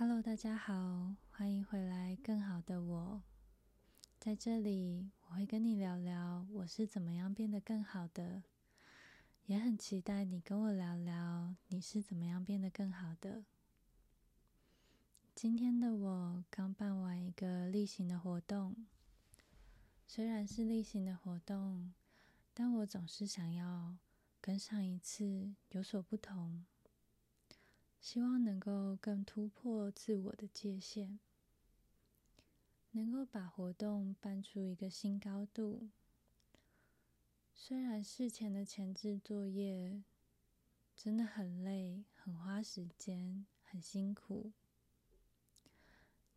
Hello，大家好，欢迎回来。更好的我，在这里，我会跟你聊聊我是怎么样变得更好的，也很期待你跟我聊聊你是怎么样变得更好的。今天的我刚办完一个例行的活动，虽然是例行的活动，但我总是想要跟上一次有所不同。希望能够更突破自我的界限，能够把活动搬出一个新高度。虽然事前的前置作业真的很累、很花时间、很辛苦，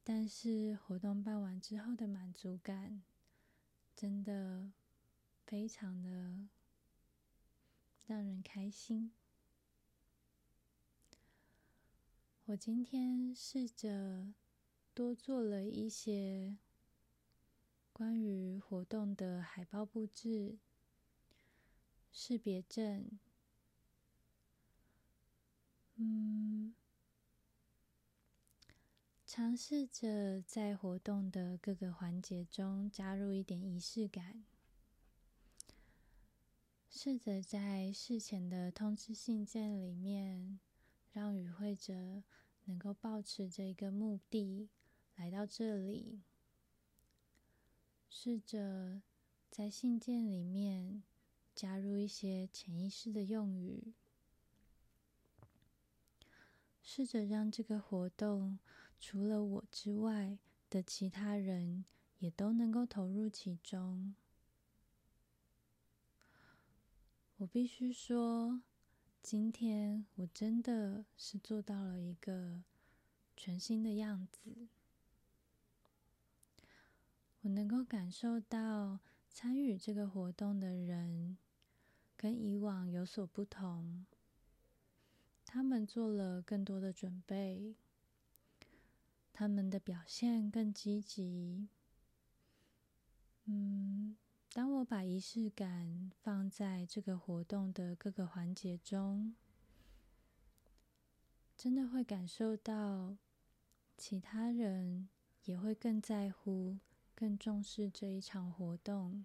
但是活动办完之后的满足感，真的非常的让人开心。我今天试着多做了一些关于活动的海报布置、识别证，嗯，尝试着在活动的各个环节中加入一点仪式感，试着在事前的通知信件里面让与会者。能够保持着一个目的来到这里，试着在信件里面加入一些潜意识的用语，试着让这个活动除了我之外的其他人也都能够投入其中。我必须说。今天我真的是做到了一个全新的样子，我能够感受到参与这个活动的人跟以往有所不同，他们做了更多的准备，他们的表现更积极，当我把仪式感放在这个活动的各个环节中，真的会感受到其他人也会更在乎、更重视这一场活动，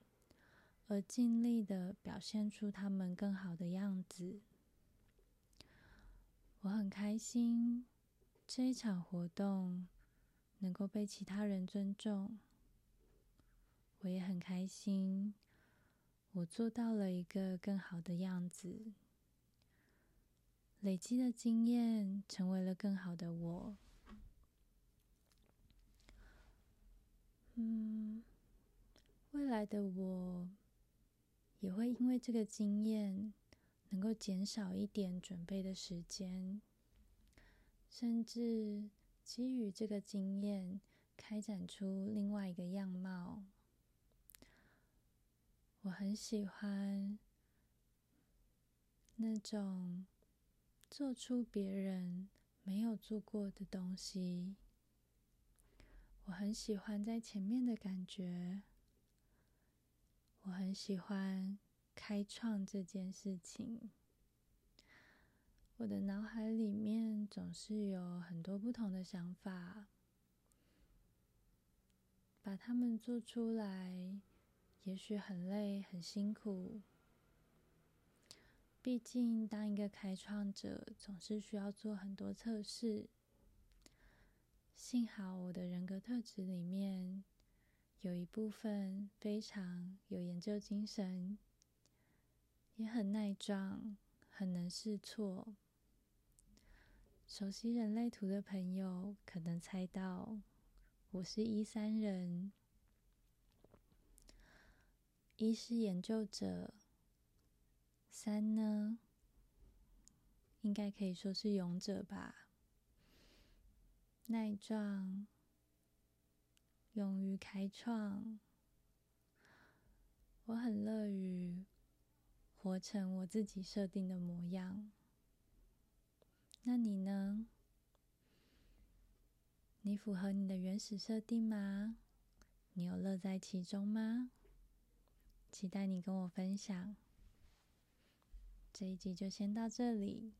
而尽力的表现出他们更好的样子。我很开心这一场活动能够被其他人尊重。我也很开心，我做到了一个更好的样子，累积的经验成为了更好的我。嗯，未来的我也会因为这个经验，能够减少一点准备的时间，甚至基于这个经验，开展出另外一个样貌。我很喜欢那种做出别人没有做过的东西。我很喜欢在前面的感觉。我很喜欢开创这件事情。我的脑海里面总是有很多不同的想法，把它们做出来。也许很累，很辛苦。毕竟，当一个开创者，总是需要做很多测试。幸好，我的人格特质里面有一部分非常有研究精神，也很耐撞，很能试错。熟悉人类图的朋友可能猜到，我是一三人。一是研究者，三呢，应该可以说是勇者吧。耐撞，勇于开创，我很乐于活成我自己设定的模样。那你呢？你符合你的原始设定吗？你有乐在其中吗？期待你跟我分享，这一集就先到这里。